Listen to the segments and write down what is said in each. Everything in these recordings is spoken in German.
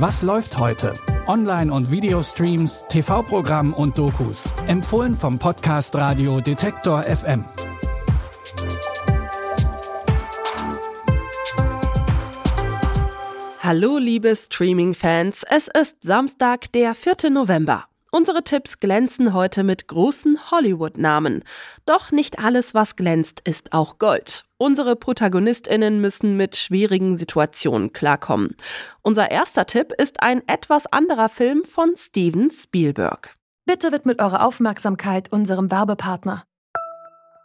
Was läuft heute? Online- und Videostreams, TV-Programm und Dokus. Empfohlen vom Podcast Radio Detektor FM. Hallo liebe Streaming-Fans, es ist Samstag, der 4. November. Unsere Tipps glänzen heute mit großen Hollywood-Namen. Doch nicht alles, was glänzt, ist auch Gold. Unsere Protagonistinnen müssen mit schwierigen Situationen klarkommen. Unser erster Tipp ist ein etwas anderer Film von Steven Spielberg. Bitte widmet eure Aufmerksamkeit unserem Werbepartner.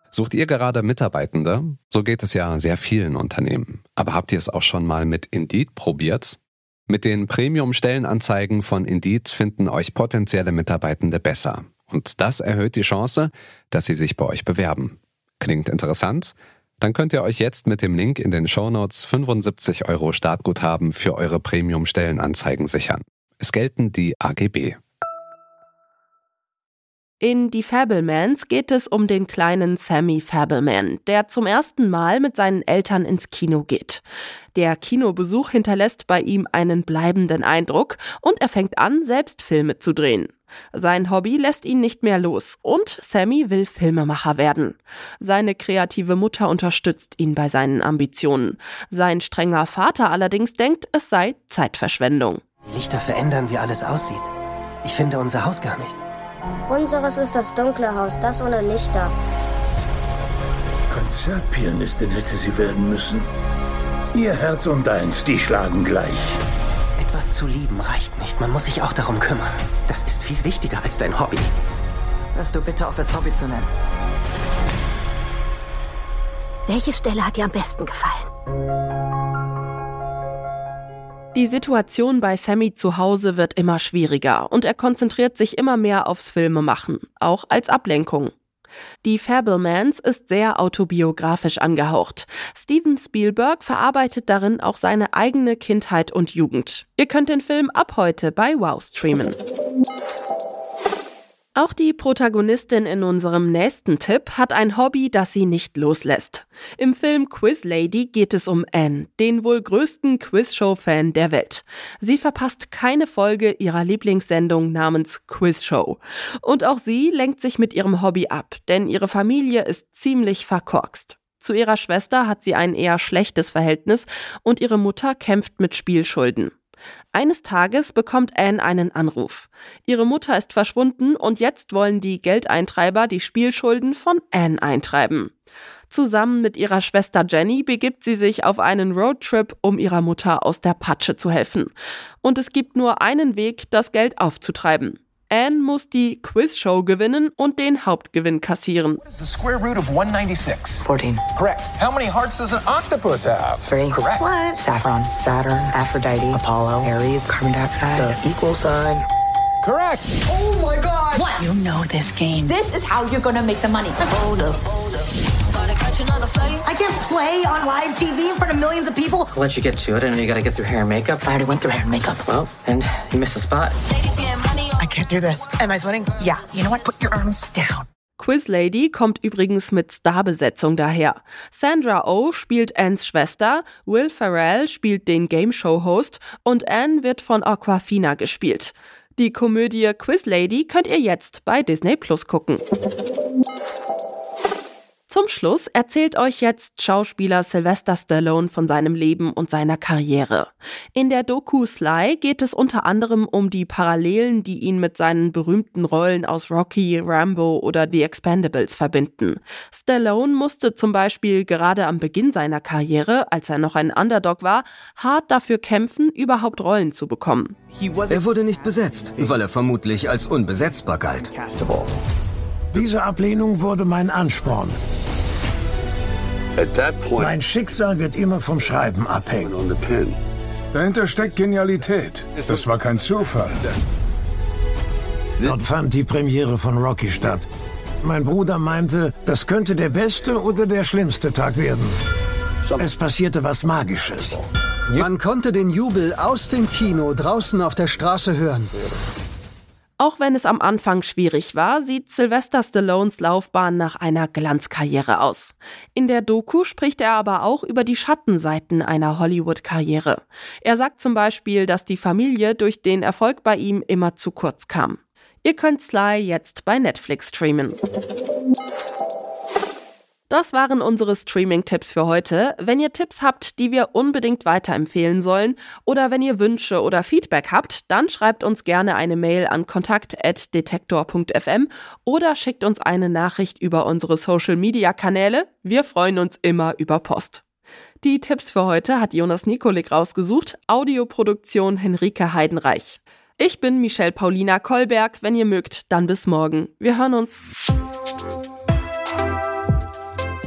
Sucht ihr gerade Mitarbeitende? So geht es ja sehr vielen Unternehmen. Aber habt ihr es auch schon mal mit Indeed probiert? Mit den Premium-Stellenanzeigen von Indeed finden euch potenzielle Mitarbeitende besser. Und das erhöht die Chance, dass sie sich bei euch bewerben. Klingt interessant? Dann könnt ihr euch jetzt mit dem Link in den Shownotes 75 Euro Startguthaben für eure Premium-Stellenanzeigen sichern. Es gelten die AGB. In Die Fablemans geht es um den kleinen Sammy Fableman, der zum ersten Mal mit seinen Eltern ins Kino geht. Der Kinobesuch hinterlässt bei ihm einen bleibenden Eindruck und er fängt an, selbst Filme zu drehen. Sein Hobby lässt ihn nicht mehr los und Sammy will Filmemacher werden. Seine kreative Mutter unterstützt ihn bei seinen Ambitionen. Sein strenger Vater allerdings denkt, es sei Zeitverschwendung. Die Lichter verändern, wie alles aussieht. Ich finde unser Haus gar nicht. Unseres ist das dunkle Haus, das ohne Lichter. Konzertpianistin hätte sie werden müssen. Ihr Herz und deins, die schlagen gleich. Etwas zu lieben reicht nicht. Man muss sich auch darum kümmern. Das ist viel wichtiger als dein Hobby. Hörst du bitte auf, es Hobby zu nennen? Welche Stelle hat dir am besten gefallen? Die Situation bei Sammy zu Hause wird immer schwieriger und er konzentriert sich immer mehr aufs Filmemachen, auch als Ablenkung. Die Fablemans ist sehr autobiografisch angehaucht. Steven Spielberg verarbeitet darin auch seine eigene Kindheit und Jugend. Ihr könnt den Film ab heute bei Wow streamen. Auch die Protagonistin in unserem nächsten Tipp hat ein Hobby, das sie nicht loslässt. Im Film Quiz Lady geht es um Anne, den wohl größten Quizshow-Fan der Welt. Sie verpasst keine Folge ihrer Lieblingssendung namens Quiz Show. Und auch sie lenkt sich mit ihrem Hobby ab, denn ihre Familie ist ziemlich verkorkst. Zu ihrer Schwester hat sie ein eher schlechtes Verhältnis und ihre Mutter kämpft mit Spielschulden. Eines Tages bekommt Anne einen Anruf. Ihre Mutter ist verschwunden und jetzt wollen die Geldeintreiber die Spielschulden von Anne eintreiben. Zusammen mit ihrer Schwester Jenny begibt sie sich auf einen Roadtrip, um ihrer Mutter aus der Patsche zu helfen. Und es gibt nur einen Weg, das Geld aufzutreiben. Anne muss die Quizshow gewinnen und den Hauptgewinn kassieren. What is the square root of 196? 14. Correct. How many hearts does an octopus have? Three. Correct. What? Saffron, Saturn, Aphrodite, Apollo, Aries, carbon dioxide, the equal sign. Correct. Oh my god! What? You know this game. This is how you're gonna make the money. Hold up. I can't play on live TV in front of millions of people. I'll let you get to it. I know you gotta get through hair and makeup. I already went through hair and makeup. Well, and you missed a spot. Can't do this. Am I sweating? Yeah. You know what? Put your arms down. Quiz Lady kommt übrigens mit Starbesetzung daher. Sandra Oh spielt Anns Schwester, Will Ferrell spielt den Game Show Host und Anne wird von Aquafina gespielt. Die Komödie Quiz Lady könnt ihr jetzt bei Disney Plus gucken. Zum Schluss erzählt euch jetzt Schauspieler Sylvester Stallone von seinem Leben und seiner Karriere. In der Doku Sly geht es unter anderem um die Parallelen, die ihn mit seinen berühmten Rollen aus Rocky, Rambo oder The Expendables verbinden. Stallone musste zum Beispiel gerade am Beginn seiner Karriere, als er noch ein Underdog war, hart dafür kämpfen, überhaupt Rollen zu bekommen. Er wurde nicht besetzt, weil er vermutlich als unbesetzbar galt. Diese Ablehnung wurde mein Ansporn. Mein Schicksal wird immer vom Schreiben abhängen. Dahinter steckt Genialität. Das war kein Zufall. Dort fand die Premiere von Rocky statt. Mein Bruder meinte, das könnte der beste oder der schlimmste Tag werden. Es passierte was Magisches. Man konnte den Jubel aus dem Kino draußen auf der Straße hören. Auch wenn es am Anfang schwierig war, sieht Sylvester Stallones Laufbahn nach einer Glanzkarriere aus. In der Doku spricht er aber auch über die Schattenseiten einer Hollywood-Karriere. Er sagt zum Beispiel, dass die Familie durch den Erfolg bei ihm immer zu kurz kam. Ihr könnt Sly jetzt bei Netflix streamen. Das waren unsere Streaming-Tipps für heute. Wenn ihr Tipps habt, die wir unbedingt weiterempfehlen sollen, oder wenn ihr Wünsche oder Feedback habt, dann schreibt uns gerne eine Mail an kontakt.detektor.fm oder schickt uns eine Nachricht über unsere Social-Media-Kanäle. Wir freuen uns immer über Post. Die Tipps für heute hat Jonas Nikolik rausgesucht, Audioproduktion Henrike Heidenreich. Ich bin Michelle Paulina Kolberg. Wenn ihr mögt, dann bis morgen. Wir hören uns.